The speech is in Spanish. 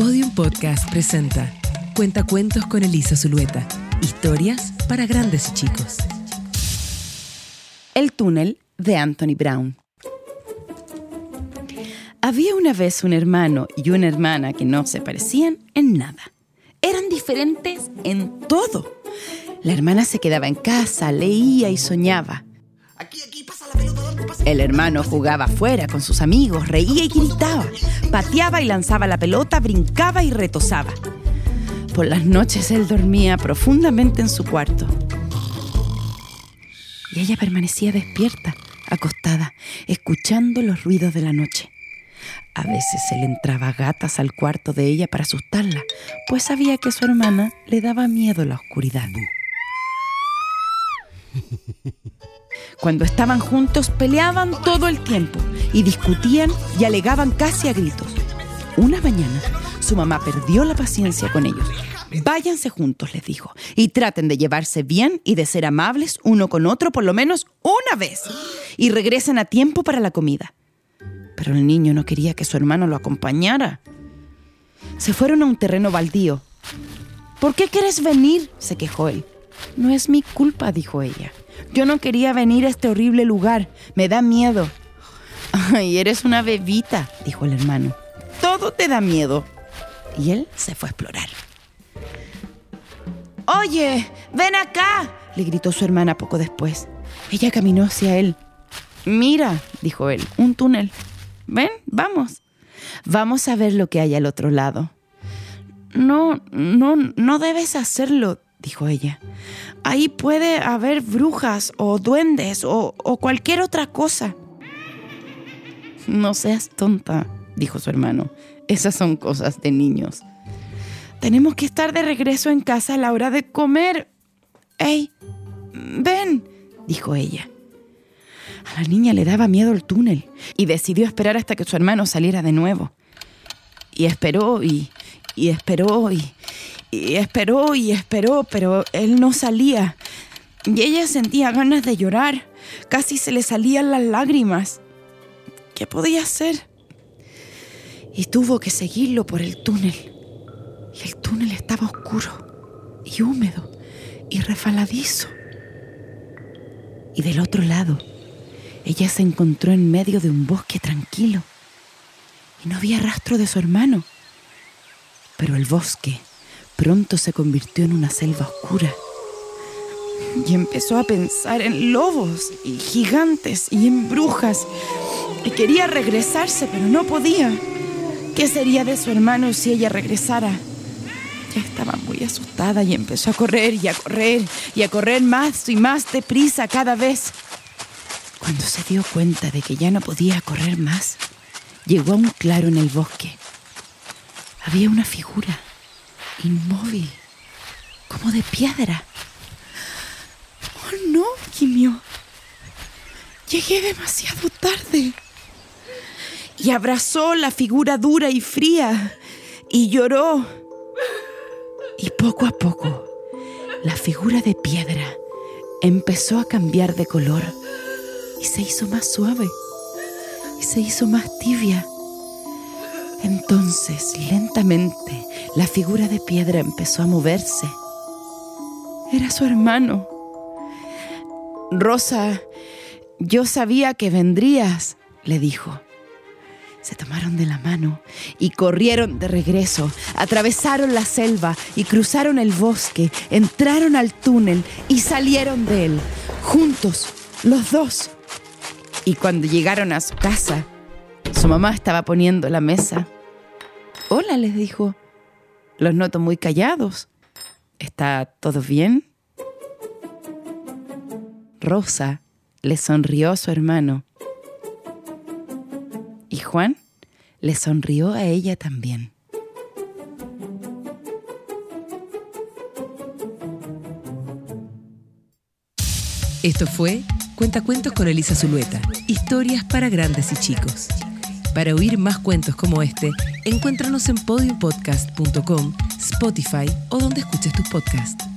Podium Podcast presenta Cuentacuentos con Elisa Zulueta. Historias para grandes y chicos. El túnel de Anthony Brown. Había una vez un hermano y una hermana que no se parecían en nada. Eran diferentes en todo. La hermana se quedaba en casa, leía y soñaba. El hermano jugaba afuera con sus amigos, reía y gritaba, pateaba y lanzaba la pelota, brincaba y retosaba. Por las noches él dormía profundamente en su cuarto. Y ella permanecía despierta, acostada, escuchando los ruidos de la noche. A veces él entraba gatas al cuarto de ella para asustarla, pues sabía que su hermana le daba miedo la oscuridad. Cuando estaban juntos peleaban todo el tiempo y discutían y alegaban casi a gritos. Una mañana su mamá perdió la paciencia con ellos. Váyanse juntos, les dijo, y traten de llevarse bien y de ser amables uno con otro por lo menos una vez. Y regresen a tiempo para la comida. Pero el niño no quería que su hermano lo acompañara. Se fueron a un terreno baldío. ¿Por qué quieres venir? se quejó él. No es mi culpa, dijo ella. Yo no quería venir a este horrible lugar. Me da miedo. Ay, eres una bebita, dijo el hermano. Todo te da miedo. Y él se fue a explorar. Oye, ven acá, le gritó su hermana poco después. Ella caminó hacia él. Mira, dijo él, un túnel. Ven, vamos. Vamos a ver lo que hay al otro lado. No, no, no debes hacerlo, dijo ella. Ahí puede haber brujas o duendes o, cualquier otra cosa. No seas tonta, dijo su hermano. Esas son cosas de niños. Tenemos que estar de regreso en casa a la hora de comer. ¡Ey! Ven, dijo ella. A la niña le daba miedo el túnel y decidió esperar hasta que su hermano saliera de nuevo. Y esperó y, y esperó y, y esperó y esperó, pero él no salía. Y ella sentía ganas de llorar. Casi se le salían las lágrimas. ¿Qué podía hacer? Y tuvo que seguirlo por el túnel. Y el túnel estaba oscuro y húmedo y refaladizo. Y del otro lado, ella se encontró en medio de un bosque tranquilo. Y no había rastro de su hermano. Pero el bosque pronto se convirtió en una selva oscura. Y empezó a pensar en lobos y gigantes y en brujas. Y quería regresarse, pero no podía. ¿Qué sería de su hermano si ella regresara? Ya estaba muy asustada y empezó a correr y a correr y a correr más y más deprisa cada vez. Cuando se dio cuenta de que ya no podía correr más, llegó a un claro en el bosque. Había una figura inmóvil, como de piedra. Oh no, gimió. Llegué demasiado tarde. Y abrazó la figura dura y fría y lloró. Y poco a poco, la figura de piedra empezó a cambiar de color y se hizo más suave y se hizo más tibia. Entonces, lentamente, la figura de piedra empezó a moverse. Era su hermano. Rosa, yo sabía que vendrías, le dijo. Se tomaron de la mano y corrieron de regreso, atravesaron la selva y cruzaron el bosque, entraron al túnel y salieron de él, juntos, los dos. Y cuando llegaron a su casa, su mamá estaba poniendo la mesa. Hola, les dijo. Los noto muy callados. ¿Está todo bien? Rosa le sonrió a su hermano. Y Juan le sonrió a ella también. Esto fue Cuentacuentos con Elisa Zulueta. Historias para grandes y chicos. Para oír más cuentos como este, encuéntranos en podiumpodcast.com, Spotify o donde escuches tus podcasts.